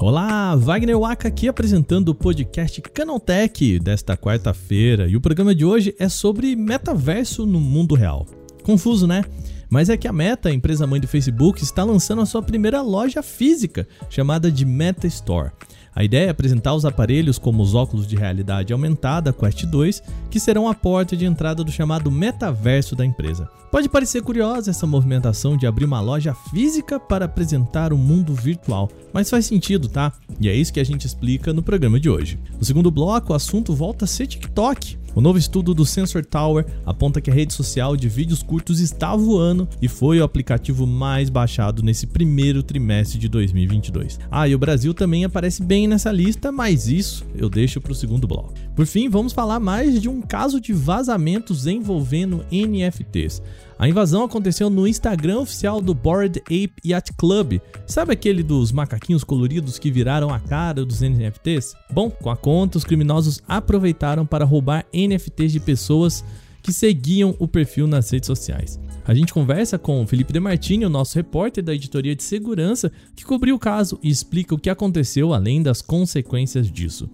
Olá, Wagner Waka aqui apresentando o podcast Canaltech desta quarta-feira. E o programa de hoje é sobre metaverso no mundo real. Confuso, né? Mas é que a Meta, a empresa mãe do Facebook, está lançando a sua primeira loja física, chamada de Meta Store. A ideia é apresentar os aparelhos como os óculos de realidade aumentada Quest 2, que serão a porta de entrada do chamado metaverso da empresa. Pode parecer curiosa essa movimentação de abrir uma loja física para apresentar o mundo virtual, mas faz sentido, tá? E é isso que a gente explica no programa de hoje. No segundo bloco, o assunto volta a ser TikTok. O novo estudo do Sensor Tower aponta que a rede social de vídeos curtos está voando e foi o aplicativo mais baixado nesse primeiro trimestre de 2022. Ah, e o Brasil também aparece bem nessa lista, mas isso eu deixo para o segundo bloco. Por fim, vamos falar mais de um caso de vazamentos envolvendo NFTs. A invasão aconteceu no Instagram oficial do Bored Ape Yacht Club. Sabe aquele dos macaquinhos coloridos que viraram a cara dos NFTs? Bom, com a conta, os criminosos aproveitaram para roubar NFTs de pessoas que seguiam o perfil nas redes sociais. A gente conversa com o Felipe Demartini, o nosso repórter da editoria de segurança, que cobriu o caso e explica o que aconteceu além das consequências disso.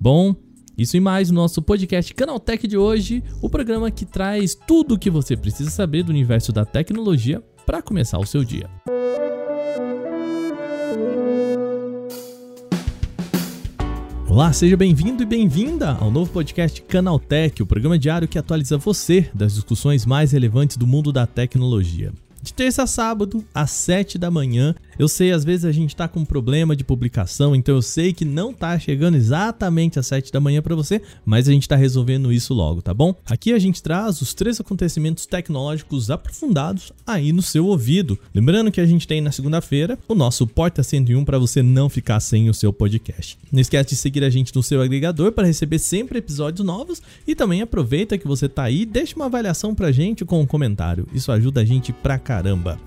Bom, isso e mais no nosso podcast Canaltech de hoje, o programa que traz tudo o que você precisa saber do universo da tecnologia para começar o seu dia. Olá, seja bem-vindo e bem-vinda ao novo podcast Canaltech, o programa diário que atualiza você das discussões mais relevantes do mundo da tecnologia. De terça a sábado, às 7 da manhã. Eu sei, às vezes a gente tá com problema de publicação, então eu sei que não tá chegando exatamente às 7 da manhã para você, mas a gente tá resolvendo isso logo, tá bom? Aqui a gente traz os três acontecimentos tecnológicos aprofundados aí no seu ouvido. Lembrando que a gente tem na segunda-feira o nosso Porta 101 para você não ficar sem o seu podcast. Não esquece de seguir a gente no seu agregador para receber sempre episódios novos e também aproveita que você tá aí, deixa uma avaliação pra gente com um comentário. Isso ajuda a gente pra caramba.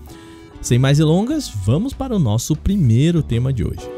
Sem mais delongas, vamos para o nosso primeiro tema de hoje.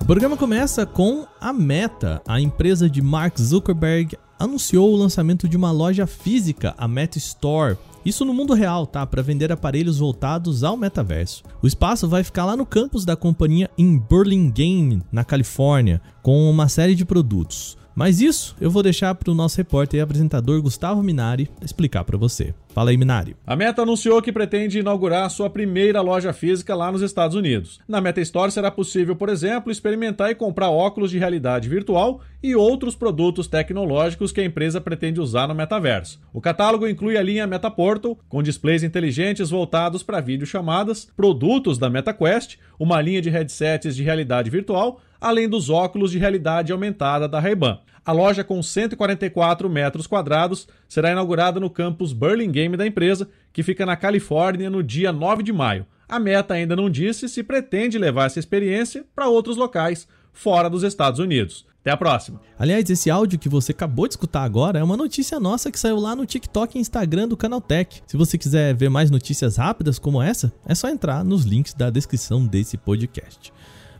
O programa começa com a Meta, a empresa de Mark Zuckerberg anunciou o lançamento de uma loja física, a Meta Store. Isso no mundo real, tá? Para vender aparelhos voltados ao metaverso. O espaço vai ficar lá no campus da companhia em Burlingame, na Califórnia, com uma série de produtos. Mas isso eu vou deixar para o nosso repórter e apresentador Gustavo Minari explicar para você. Fala aí, Minari. A Meta anunciou que pretende inaugurar sua primeira loja física lá nos Estados Unidos. Na Meta Store será possível, por exemplo, experimentar e comprar óculos de realidade virtual e outros produtos tecnológicos que a empresa pretende usar no metaverso. O catálogo inclui a linha Meta Portal, com displays inteligentes voltados para videochamadas, produtos da MetaQuest, uma linha de headsets de realidade virtual, além dos óculos de realidade aumentada da Ray-Ban. A loja, com 144 metros quadrados, será inaugurada no campus Burlingame da empresa, que fica na Califórnia, no dia 9 de maio. A Meta ainda não disse se pretende levar essa experiência para outros locais fora dos Estados Unidos. Até a próxima. Aliás, esse áudio que você acabou de escutar agora é uma notícia nossa que saiu lá no TikTok e Instagram do Canaltech. Se você quiser ver mais notícias rápidas como essa, é só entrar nos links da descrição desse podcast.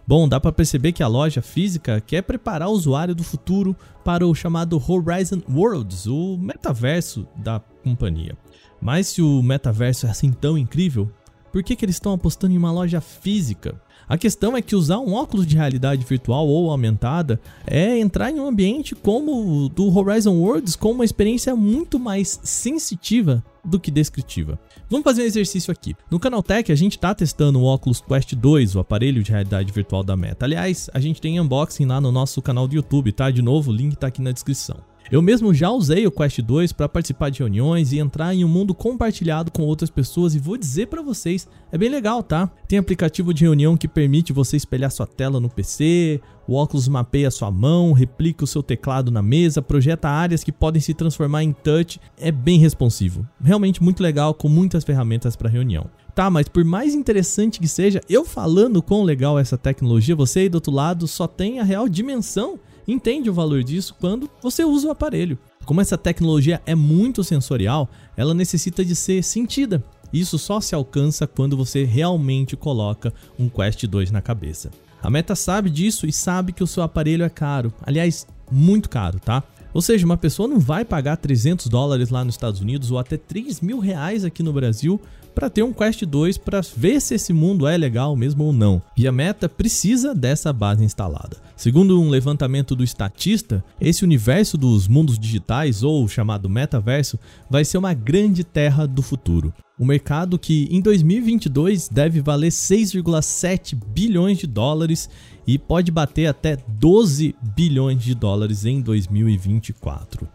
Bom, dá para perceber que a loja física quer preparar o usuário do futuro para o chamado Horizon Worlds, o metaverso da companhia. Mas se o metaverso é assim tão incrível, por que, que eles estão apostando em uma loja física? A questão é que usar um óculos de realidade virtual ou aumentada é entrar em um ambiente como o do Horizon Worlds com uma experiência muito mais sensitiva do que descritiva. Vamos fazer um exercício aqui. No Canaltech, a gente está testando o Oculus Quest 2, o aparelho de realidade virtual da Meta. Aliás, a gente tem unboxing lá no nosso canal do YouTube, tá? De novo, o link está aqui na descrição. Eu mesmo já usei o Quest 2 para participar de reuniões e entrar em um mundo compartilhado com outras pessoas e vou dizer para vocês, é bem legal, tá? Tem aplicativo de reunião que permite você espelhar sua tela no PC, o óculos mapeia sua mão, replica o seu teclado na mesa, projeta áreas que podem se transformar em touch, é bem responsivo. Realmente muito legal com muitas ferramentas para reunião. Tá, mas por mais interessante que seja, eu falando quão legal essa tecnologia, você aí do outro lado só tem a real dimensão entende o valor disso quando você usa o aparelho. Como essa tecnologia é muito sensorial, ela necessita de ser sentida. Isso só se alcança quando você realmente coloca um Quest 2 na cabeça. A Meta sabe disso e sabe que o seu aparelho é caro. Aliás, muito caro, tá? Ou seja, uma pessoa não vai pagar 300 dólares lá nos Estados Unidos ou até 3 mil reais aqui no Brasil para ter um Quest 2 para ver se esse mundo é legal mesmo ou não. E a Meta precisa dessa base instalada. Segundo um levantamento do Statista, esse universo dos mundos digitais, ou chamado metaverso, vai ser uma grande terra do futuro. Um mercado que em 2022 deve valer 6,7 bilhões de dólares e pode bater até 12 bilhões de dólares em 2024.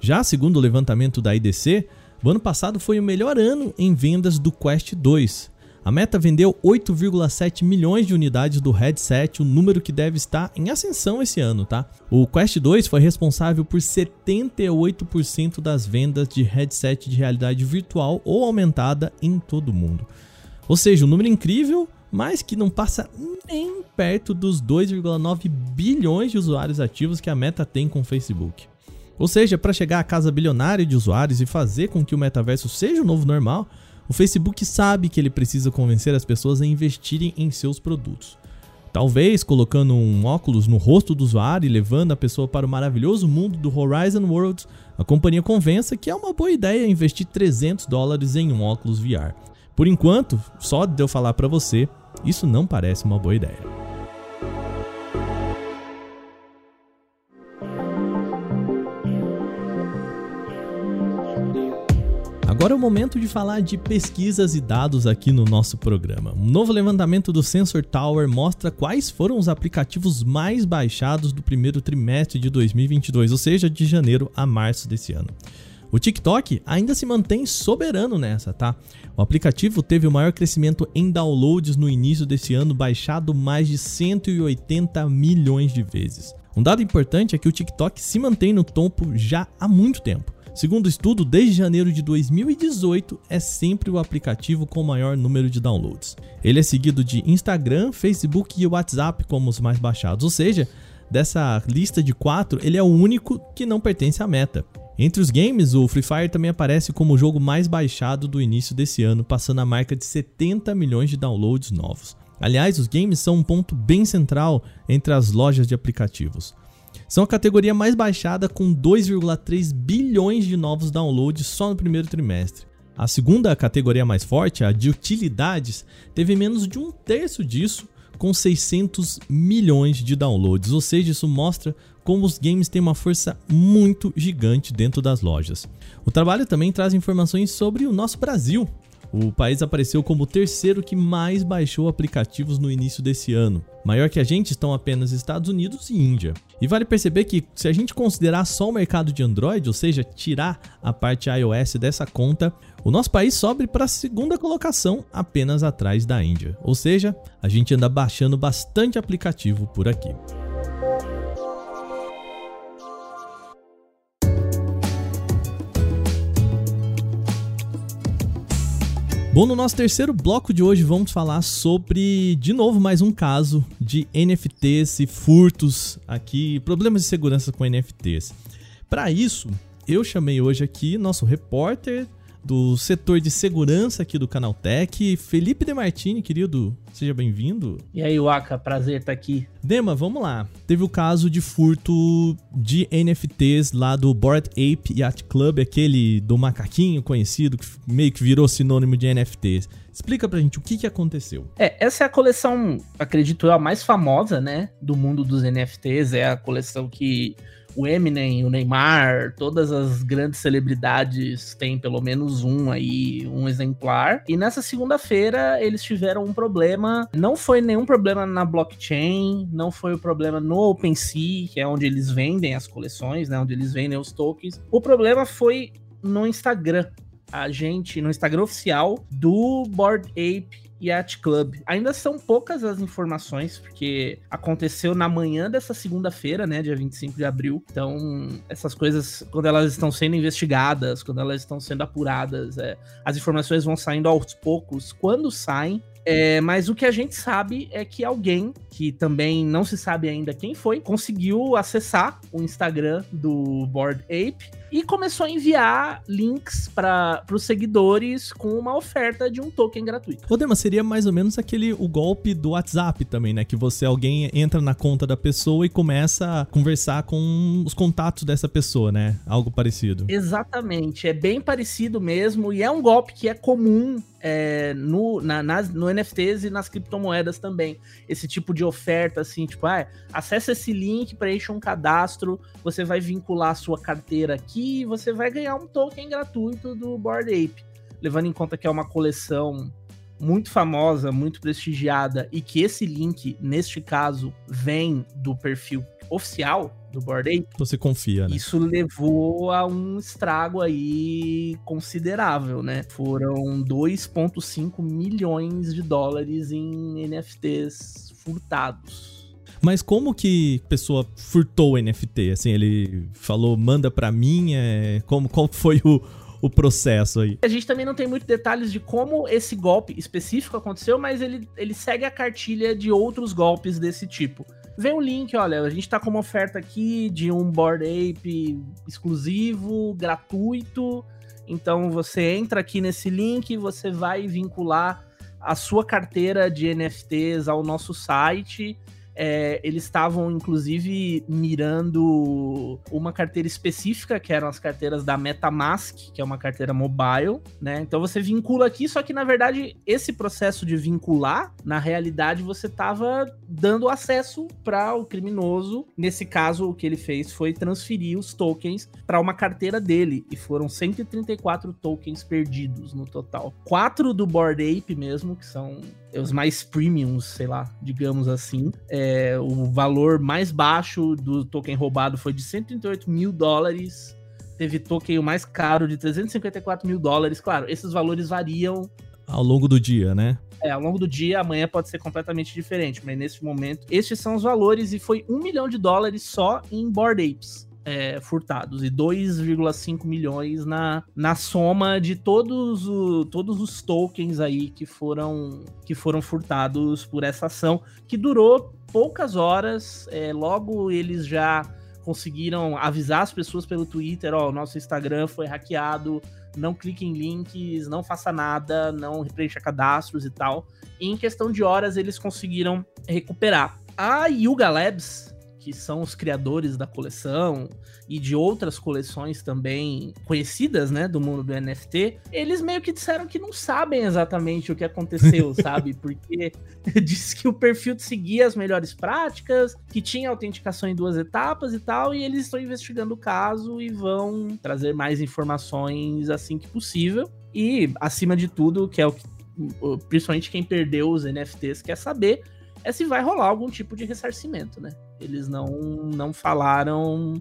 Já segundo o levantamento da IDC, o ano passado foi o melhor ano em vendas do Quest 2. A Meta vendeu 8,7 milhões de unidades do headset, um número que deve estar em ascensão esse ano, tá? O Quest 2 foi responsável por 78% das vendas de headset de realidade virtual ou aumentada em todo o mundo. Ou seja, um número incrível, mas que não passa nem perto dos 2,9 bilhões de usuários ativos que a Meta tem com o Facebook. Ou seja, para chegar à casa bilionária de usuários e fazer com que o metaverso seja o novo normal, o Facebook sabe que ele precisa convencer as pessoas a investirem em seus produtos. Talvez colocando um óculos no rosto do usuário e levando a pessoa para o maravilhoso mundo do Horizon Worlds, a companhia convença que é uma boa ideia investir 300 dólares em um óculos VR. Por enquanto, só de eu falar para você, isso não parece uma boa ideia. Agora é o momento de falar de pesquisas e dados aqui no nosso programa. Um novo levantamento do Sensor Tower mostra quais foram os aplicativos mais baixados do primeiro trimestre de 2022, ou seja, de janeiro a março desse ano. O TikTok ainda se mantém soberano nessa, tá? O aplicativo teve o maior crescimento em downloads no início desse ano, baixado mais de 180 milhões de vezes. Um dado importante é que o TikTok se mantém no topo já há muito tempo. Segundo o estudo, desde janeiro de 2018 é sempre o aplicativo com maior número de downloads. Ele é seguido de Instagram, Facebook e WhatsApp como os mais baixados, ou seja, dessa lista de quatro, ele é o único que não pertence à meta. Entre os games, o Free Fire também aparece como o jogo mais baixado do início desse ano, passando a marca de 70 milhões de downloads novos. Aliás, os games são um ponto bem central entre as lojas de aplicativos. São a categoria mais baixada com 2,3 bilhões de novos downloads só no primeiro trimestre. A segunda categoria mais forte, a de utilidades, teve menos de um terço disso, com 600 milhões de downloads, ou seja, isso mostra como os games têm uma força muito gigante dentro das lojas. O trabalho também traz informações sobre o nosso Brasil, o país apareceu como o terceiro que mais baixou aplicativos no início desse ano. Maior que a gente estão apenas Estados Unidos e Índia. E vale perceber que se a gente considerar só o mercado de Android, ou seja, tirar a parte iOS dessa conta, o nosso país sobe para a segunda colocação, apenas atrás da Índia. Ou seja, a gente anda baixando bastante aplicativo por aqui. Bom, no nosso terceiro bloco de hoje vamos falar sobre, de novo, mais um caso de NFTs e furtos aqui, problemas de segurança com NFTs. Para isso, eu chamei hoje aqui nosso repórter do setor de segurança aqui do Canaltech, Felipe De Martini, querido, seja bem-vindo. E aí, Waka, prazer estar aqui. Dema, vamos lá. Teve o caso de furto de NFTs lá do Bored Ape Yacht Club, aquele do macaquinho conhecido que meio que virou sinônimo de NFTs. Explica pra gente o que, que aconteceu. É, essa é a coleção, acredito eu, a mais famosa, né, do mundo dos NFTs. É a coleção que o Eminem, o Neymar, todas as grandes celebridades têm pelo menos um aí, um exemplar. E nessa segunda-feira eles tiveram um problema. Não foi nenhum problema na blockchain, não foi o problema no OpenSea, que é onde eles vendem as coleções, né? Onde eles vendem os tokens. O problema foi no Instagram. A gente, no Instagram oficial do Board Ape Yacht Club. Ainda são poucas as informações, porque aconteceu na manhã dessa segunda-feira, né, dia 25 de abril. Então, essas coisas, quando elas estão sendo investigadas, quando elas estão sendo apuradas, é, as informações vão saindo aos poucos. Quando saem, É, mas o que a gente sabe é que alguém, que também não se sabe ainda quem foi, conseguiu acessar o Instagram do Board Ape e começou a enviar links para os seguidores com uma oferta de um token gratuito. Ô, Dema, seria mais ou menos aquele o golpe do WhatsApp também, né? Que você, alguém entra na conta da pessoa e começa a conversar com os contatos dessa pessoa, né? Algo parecido. Exatamente, é bem parecido mesmo e é um golpe que é comum é, no, na, nas, no NFTs e nas criptomoedas também. Esse tipo de oferta, assim, tipo, ah, acessa esse link, preencha um cadastro, você vai vincular a sua carteira aqui e você vai ganhar um token gratuito do Board Ape. Levando em conta que é uma coleção muito famosa, muito prestigiada e que esse link, neste caso, vem do perfil oficial do Board Ape. Você confia, né? Isso levou a um estrago aí considerável, né? Foram 2,5 milhões de dólares em NFTs furtados. Mas como que a pessoa furtou o NFT? Assim, ele falou, manda pra mim, é... como, qual foi o, o processo aí. A gente também não tem muitos detalhes de como esse golpe específico aconteceu, mas ele, ele segue a cartilha de outros golpes desse tipo. Vem o link, olha, a gente tá com uma oferta aqui de um Board Ape exclusivo, gratuito. Então você entra aqui nesse link, você vai vincular a sua carteira de NFTs ao nosso site é, eles estavam, inclusive, mirando uma carteira específica, que eram as carteiras da MetaMask, que é uma carteira mobile, né? Então você vincula aqui, só que na verdade esse processo de vincular, na realidade você estava dando acesso para o criminoso. Nesse caso, o que ele fez foi transferir os tokens para uma carteira dele, e foram 134 tokens perdidos no total. Quatro do Board Ape mesmo, que são os mais premiums, sei lá, digamos assim. É, o valor mais baixo do token roubado foi de 138 mil dólares. Teve token o mais caro de 354 mil dólares. Claro, esses valores variam. Ao longo do dia, né? É, ao longo do dia, amanhã pode ser completamente diferente, mas nesse momento, estes são os valores e foi um milhão de dólares só em Board Apes é, furtados e 2,5 milhões na, na soma de todos, o, todos os tokens aí que foram, que foram furtados por essa ação, que durou poucas horas. É, logo eles já conseguiram avisar as pessoas pelo Twitter: ó, nosso Instagram foi hackeado, não clique em links, não faça nada, não preencha cadastros e tal. E em questão de horas eles conseguiram recuperar. A Yuga Labs, que são os criadores da coleção e de outras coleções também conhecidas, né, do mundo do NFT, eles meio que disseram que não sabem exatamente o que aconteceu, sabe? Porque diz que o perfil seguia as melhores práticas, que tinha autenticação em duas etapas e tal, e eles estão investigando o caso e vão trazer mais informações assim que possível. E, acima de tudo, que é o que principalmente quem perdeu os NFTs quer saber é se vai rolar algum tipo de ressarcimento, né? Eles não, não falaram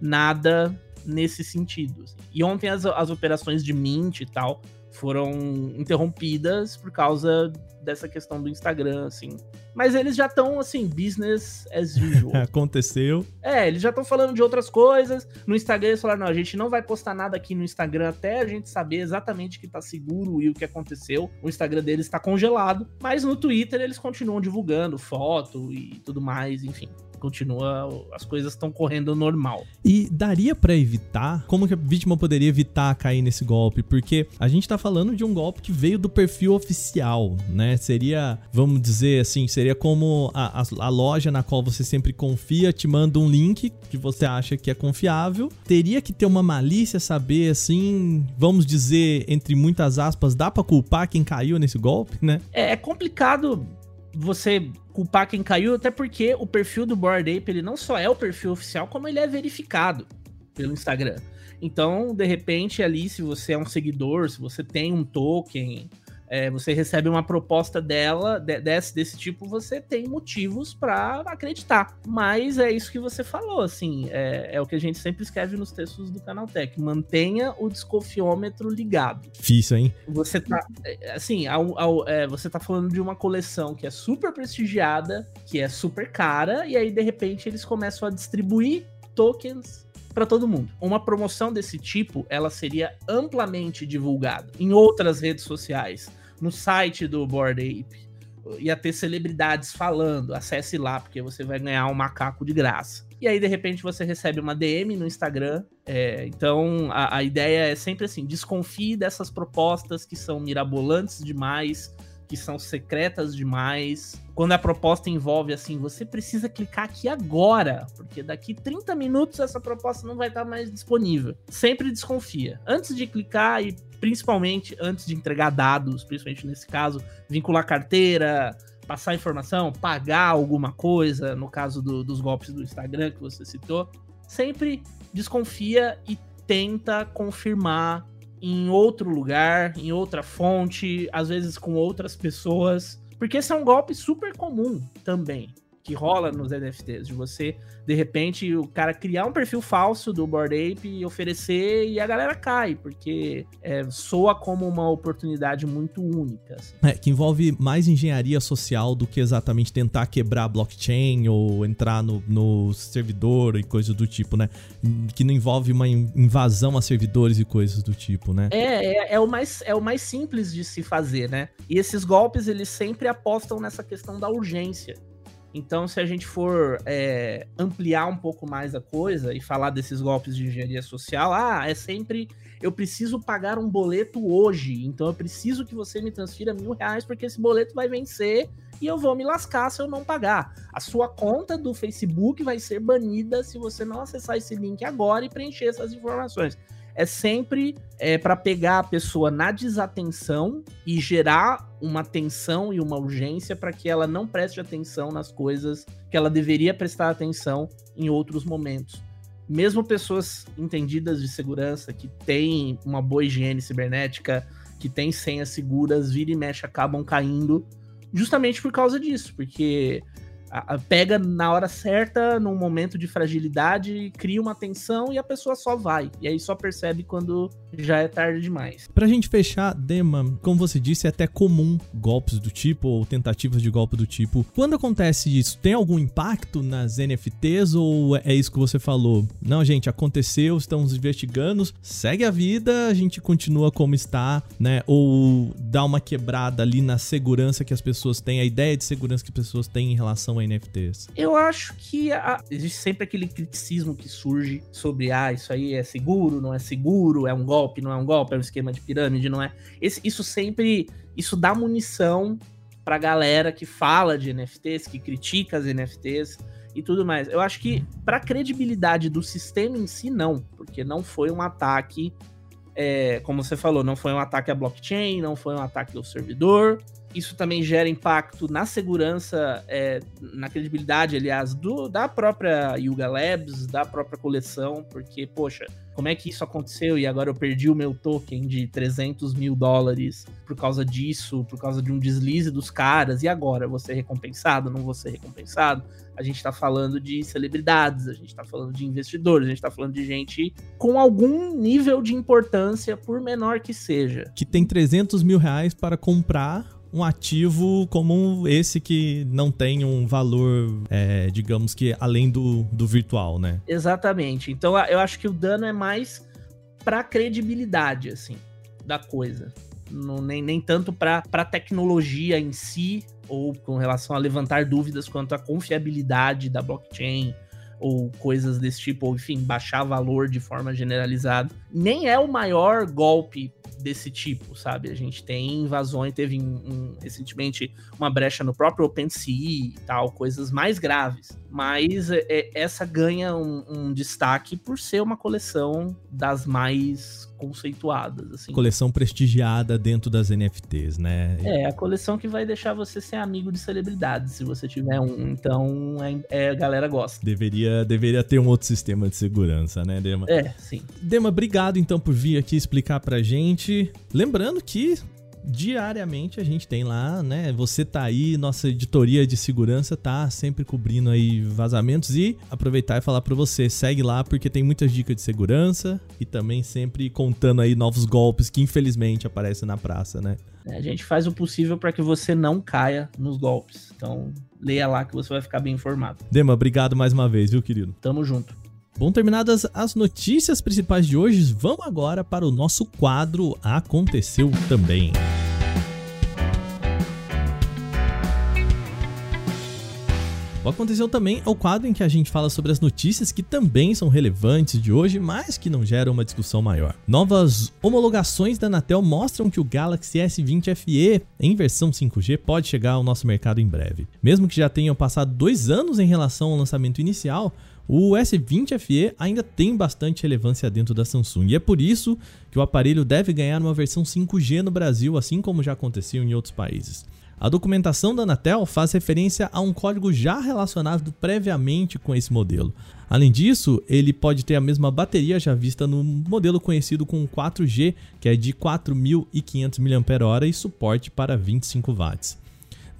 nada nesse sentido. Assim. E ontem as, as operações de Mint e tal foram interrompidas por causa dessa questão do Instagram, assim. Mas eles já estão, assim, business as usual. Aconteceu. É, eles já estão falando de outras coisas. No Instagram eles falaram, não, a gente não vai postar nada aqui no Instagram até a gente saber exatamente que tá seguro e o que aconteceu. O Instagram deles está congelado. Mas no Twitter eles continuam divulgando foto e tudo mais, enfim continua, as coisas estão correndo normal. E daria para evitar? Como que a vítima poderia evitar cair nesse golpe? Porque a gente tá falando de um golpe que veio do perfil oficial, né? Seria, vamos dizer assim, seria como a, a, a loja na qual você sempre confia te manda um link que você acha que é confiável. Teria que ter uma malícia saber assim, vamos dizer, entre muitas aspas, dá para culpar quem caiu nesse golpe, né? É, é complicado você culpar quem caiu, até porque o perfil do Board Ape, ele não só é o perfil oficial, como ele é verificado pelo Instagram. Então, de repente, ali, se você é um seguidor, se você tem um token, é, você recebe uma proposta dela, de, desse, desse tipo, você tem motivos para acreditar. Mas é isso que você falou, assim, é, é, o que a gente sempre escreve nos textos do Canal Tech. Mantenha o desconfiômetro ligado. Difícil, hein? Você tá, é, assim, ao, ao, é, você tá falando de uma coleção que é super prestigiada, que é super cara, e aí, de repente, eles começam a distribuir tokens para todo mundo. Uma promoção desse tipo, ela seria amplamente divulgada em outras redes sociais no site do Board Ape ia ter celebridades falando, acesse lá, porque você vai ganhar um macaco de graça. E aí, de repente, você recebe uma DM no Instagram. É, então, a, a ideia é sempre assim: desconfie dessas propostas que são mirabolantes demais, que são secretas demais. Quando a proposta envolve assim, você precisa clicar aqui agora, porque daqui 30 minutos essa proposta não vai estar mais disponível. Sempre desconfia. Antes de clicar e principalmente antes de entregar dados, principalmente nesse caso, vincular carteira, passar informação, pagar alguma coisa, no caso do, dos golpes do Instagram que você citou, sempre desconfia e tenta confirmar em outro lugar, em outra fonte, às vezes com outras pessoas, porque esse é um golpe super comum também que rola nos NFTs, de você, de repente, o cara criar um perfil falso do Board Ape e oferecer e a galera cai, porque é, soa como uma oportunidade muito única. Assim. É, que envolve mais engenharia social do que exatamente tentar quebrar a blockchain ou entrar no, no servidor e coisas do tipo, né? Que não envolve uma invasão a servidores e coisas do tipo, né? É, é, é, o mais, é o mais simples de se fazer, né? E esses golpes, eles sempre apostam nessa questão da urgência. Então, se a gente for é, ampliar um pouco mais a coisa e falar desses golpes de engenharia social, ah, é sempre eu preciso pagar um boleto hoje, então eu preciso que você me transfira mil reais porque esse boleto vai vencer e eu vou me lascar se eu não pagar. A sua conta do Facebook vai ser banida se você não acessar esse link agora e preencher essas informações é sempre é, para pegar a pessoa na desatenção e gerar uma tensão e uma urgência para que ela não preste atenção nas coisas que ela deveria prestar atenção em outros momentos. Mesmo pessoas entendidas de segurança, que têm uma boa higiene cibernética, que têm senhas seguras, vira e mexe acabam caindo justamente por causa disso, porque a, pega na hora certa, num momento de fragilidade, cria uma tensão e a pessoa só vai. E aí só percebe quando já é tarde demais. Pra gente fechar, Dema, como você disse, é até comum golpes do tipo ou tentativas de golpe do tipo. Quando acontece isso, tem algum impacto nas NFTs ou é isso que você falou? Não, gente, aconteceu, estamos investigando, segue a vida, a gente continua como está, né? Ou dá uma quebrada ali na segurança que as pessoas têm, a ideia de segurança que as pessoas têm em relação NFTs? Eu acho que a, existe sempre aquele criticismo que surge sobre ah, isso aí é seguro, não é seguro, é um golpe, não é um golpe, é um esquema de pirâmide, não é. Esse, isso sempre isso dá munição pra galera que fala de NFTs, que critica as NFTs e tudo mais. Eu acho que para credibilidade do sistema em si não, porque não foi um ataque é, como você falou, não foi um ataque à blockchain, não foi um ataque ao servidor, isso também gera impacto na segurança, é, na credibilidade, aliás, do, da própria Yuga Labs, da própria coleção, porque, poxa, como é que isso aconteceu e agora eu perdi o meu token de 300 mil dólares por causa disso, por causa de um deslize dos caras, e agora? Vou ser recompensado? Não vou ser recompensado? A gente tá falando de celebridades, a gente tá falando de investidores, a gente tá falando de gente com algum nível de importância, por menor que seja. Que tem 300 mil reais para comprar um ativo como esse que não tem um valor, é, digamos que além do, do virtual, né? Exatamente. Então eu acho que o dano é mais para credibilidade, assim, da coisa. Não, nem, nem tanto para a tecnologia em si, ou com relação a levantar dúvidas quanto à confiabilidade da blockchain, ou coisas desse tipo, ou enfim, baixar valor de forma generalizada. Nem é o maior golpe desse tipo, sabe? A gente tem invasões, teve um, recentemente uma brecha no próprio OpenSea e tal, coisas mais graves. Mas é, é essa ganha um, um destaque por ser uma coleção das mais conceituadas, assim. Coleção prestigiada dentro das NFTs, né? É, a coleção que vai deixar você ser amigo de celebridades, se você tiver um. Então, é, é, a galera gosta. Deveria, deveria ter um outro sistema de segurança, né, Dema? É, sim. Dema, obrigado então por vir aqui explicar pra gente. Lembrando que diariamente a gente tem lá, né? Você tá aí, nossa editoria de segurança tá sempre cobrindo aí vazamentos e aproveitar e falar para você, segue lá porque tem muitas dicas de segurança e também sempre contando aí novos golpes que infelizmente aparecem na praça, né? É, a gente faz o possível para que você não caia nos golpes. Então, leia lá que você vai ficar bem informado. Dema, obrigado mais uma vez, viu, querido? Tamo junto. Bom, terminadas as notícias principais de hoje, vamos agora para o nosso quadro Aconteceu Também. O Aconteceu Também é o quadro em que a gente fala sobre as notícias que também são relevantes de hoje, mas que não geram uma discussão maior. Novas homologações da Anatel mostram que o Galaxy S20 FE em versão 5G pode chegar ao nosso mercado em breve. Mesmo que já tenham passado dois anos em relação ao lançamento inicial, o S20 FE ainda tem bastante relevância dentro da Samsung e é por isso que o aparelho deve ganhar uma versão 5G no Brasil, assim como já aconteceu em outros países. A documentação da Anatel faz referência a um código já relacionado previamente com esse modelo. Além disso, ele pode ter a mesma bateria já vista no modelo conhecido com 4G, que é de 4.500 mAh e suporte para 25 watts.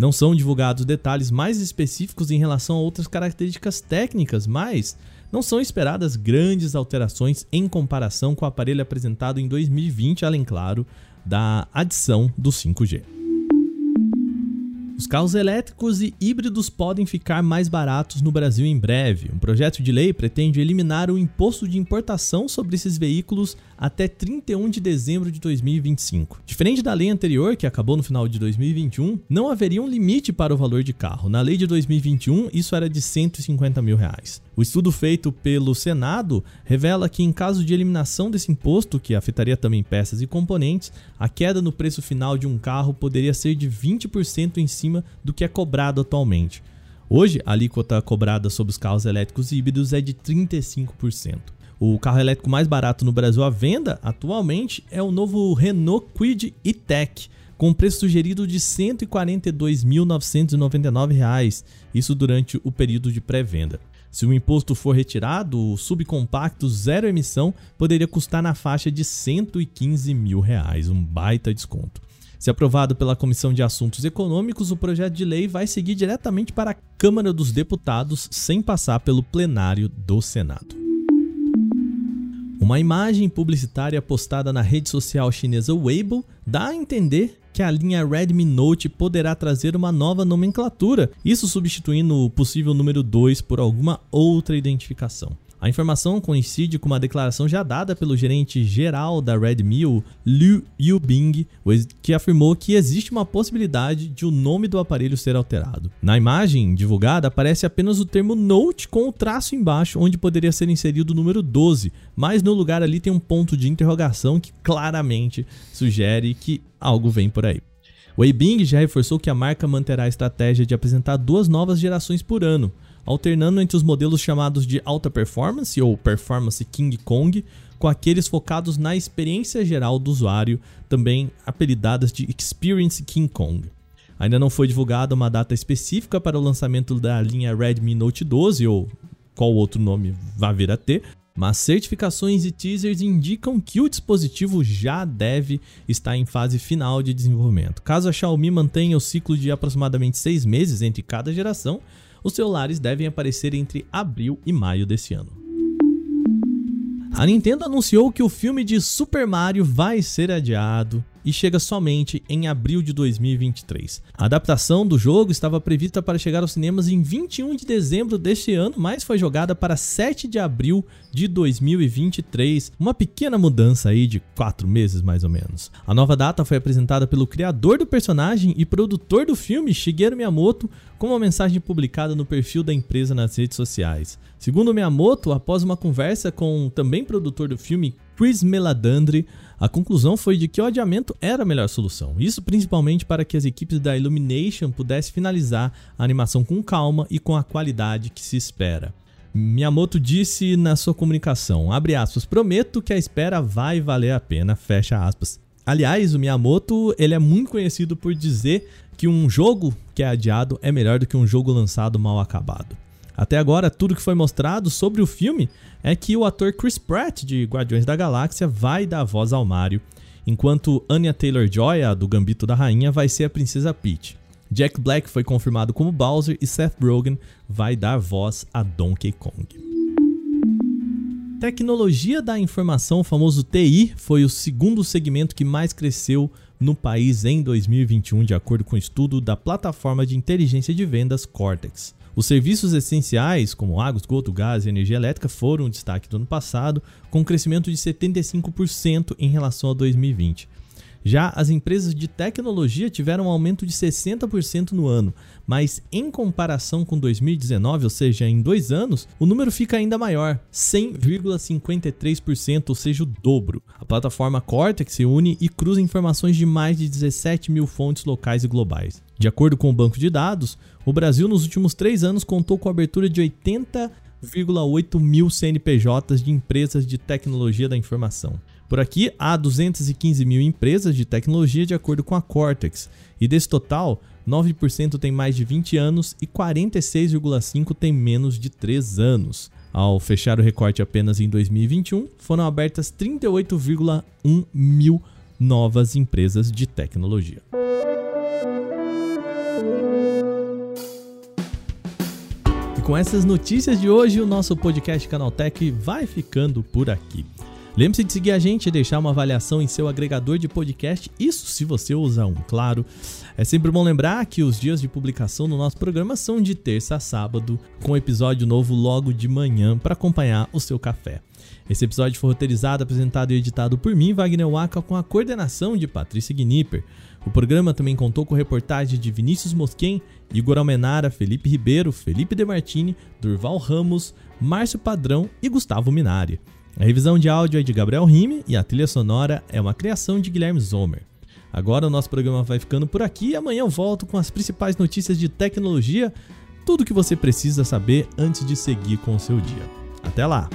Não são divulgados detalhes mais específicos em relação a outras características técnicas, mas não são esperadas grandes alterações em comparação com o aparelho apresentado em 2020, além, claro, da adição do 5G. Os carros elétricos e híbridos podem ficar mais baratos no Brasil em breve. Um projeto de lei pretende eliminar o imposto de importação sobre esses veículos até 31 de dezembro de 2025. Diferente da lei anterior, que acabou no final de 2021, não haveria um limite para o valor de carro. Na lei de 2021, isso era de 150 mil reais. O estudo feito pelo Senado revela que, em caso de eliminação desse imposto, que afetaria também peças e componentes, a queda no preço final de um carro poderia ser de 20% em cima do que é cobrado atualmente. Hoje, a alíquota cobrada sobre os carros elétricos híbridos é de 35%. O carro elétrico mais barato no Brasil à venda atualmente é o novo Renault Kwid E-Tech, com preço sugerido de R$ 142.999, isso durante o período de pré-venda. Se o imposto for retirado, o subcompacto zero emissão poderia custar na faixa de 115 mil reais, um baita desconto. Se aprovado pela Comissão de Assuntos Econômicos, o projeto de lei vai seguir diretamente para a Câmara dos Deputados sem passar pelo plenário do Senado. Uma imagem publicitária postada na rede social chinesa Weibo dá a entender que a linha Redmi Note poderá trazer uma nova nomenclatura, isso substituindo o possível número 2 por alguma outra identificação. A informação coincide com uma declaração já dada pelo gerente geral da Redmi, Liu Yubing, que afirmou que existe uma possibilidade de o nome do aparelho ser alterado. Na imagem divulgada aparece apenas o termo Note com o traço embaixo, onde poderia ser inserido o número 12, mas no lugar ali tem um ponto de interrogação que claramente sugere que algo vem por aí. Weibing já reforçou que a marca manterá a estratégia de apresentar duas novas gerações por ano alternando entre os modelos chamados de alta performance ou performance King Kong, com aqueles focados na experiência geral do usuário, também apelidadas de Experience King Kong. Ainda não foi divulgada uma data específica para o lançamento da linha Redmi Note 12 ou qual outro nome vá vir a ter, mas certificações e teasers indicam que o dispositivo já deve estar em fase final de desenvolvimento. Caso a Xiaomi mantenha o ciclo de aproximadamente seis meses entre cada geração, os celulares devem aparecer entre abril e maio desse ano. A Nintendo anunciou que o filme de Super Mario vai ser adiado e chega somente em abril de 2023. A adaptação do jogo estava prevista para chegar aos cinemas em 21 de dezembro deste ano, mas foi jogada para 7 de abril de 2023, uma pequena mudança aí de 4 meses mais ou menos. A nova data foi apresentada pelo criador do personagem e produtor do filme, Shigeru Miyamoto, com uma mensagem publicada no perfil da empresa nas redes sociais. Segundo Miyamoto, após uma conversa com o também produtor do filme, Chris Meladandri, a conclusão foi de que o adiamento era a melhor solução. Isso principalmente para que as equipes da Illumination pudessem finalizar a animação com calma e com a qualidade que se espera. Miyamoto disse na sua comunicação, abre aspas, prometo que a espera vai valer a pena, fecha aspas. Aliás, o Miyamoto ele é muito conhecido por dizer que um jogo que é adiado é melhor do que um jogo lançado mal acabado. Até agora, tudo que foi mostrado sobre o filme é que o ator Chris Pratt, de Guardiões da Galáxia, vai dar voz ao Mario, enquanto Anya Taylor-Joy, a do Gambito da Rainha, vai ser a Princesa Peach. Jack Black foi confirmado como Bowser e Seth Rogen vai dar voz a Donkey Kong. Tecnologia da informação, o famoso TI, foi o segundo segmento que mais cresceu no país em 2021, de acordo com o um estudo da plataforma de inteligência de vendas Cortex. Os serviços essenciais, como água, esgoto, gás e energia elétrica, foram o destaque do ano passado, com um crescimento de 75% em relação a 2020. Já as empresas de tecnologia tiveram um aumento de 60% no ano, mas em comparação com 2019, ou seja, em dois anos, o número fica ainda maior, 100,53%, ou seja, o dobro. A plataforma Cortex se une e cruza informações de mais de 17 mil fontes locais e globais. De acordo com o banco de dados, o Brasil nos últimos três anos contou com a abertura de 80,8 mil CNPJs de empresas de tecnologia da informação. Por aqui, há 215 mil empresas de tecnologia de acordo com a Cortex, e desse total, 9% tem mais de 20 anos e 46,5% tem menos de 3 anos. Ao fechar o recorte apenas em 2021, foram abertas 38,1 mil novas empresas de tecnologia. E com essas notícias de hoje, o nosso podcast Canaltech vai ficando por aqui. Lembre-se de seguir a gente e deixar uma avaliação em seu agregador de podcast, isso se você usa um, claro. É sempre bom lembrar que os dias de publicação do nosso programa são de terça a sábado, com episódio novo logo de manhã para acompanhar o seu café. Esse episódio foi roteirizado, apresentado e editado por mim, Wagner Waka, com a coordenação de Patrícia Gnipper. O programa também contou com reportagens de Vinícius Mosquen, Igor Almenara, Felipe Ribeiro, Felipe Demartini, Durval Ramos, Márcio Padrão e Gustavo Minari. A revisão de áudio é de Gabriel Rime e a trilha sonora é uma criação de Guilherme Zomer. Agora o nosso programa vai ficando por aqui e amanhã eu volto com as principais notícias de tecnologia, tudo o que você precisa saber antes de seguir com o seu dia. Até lá!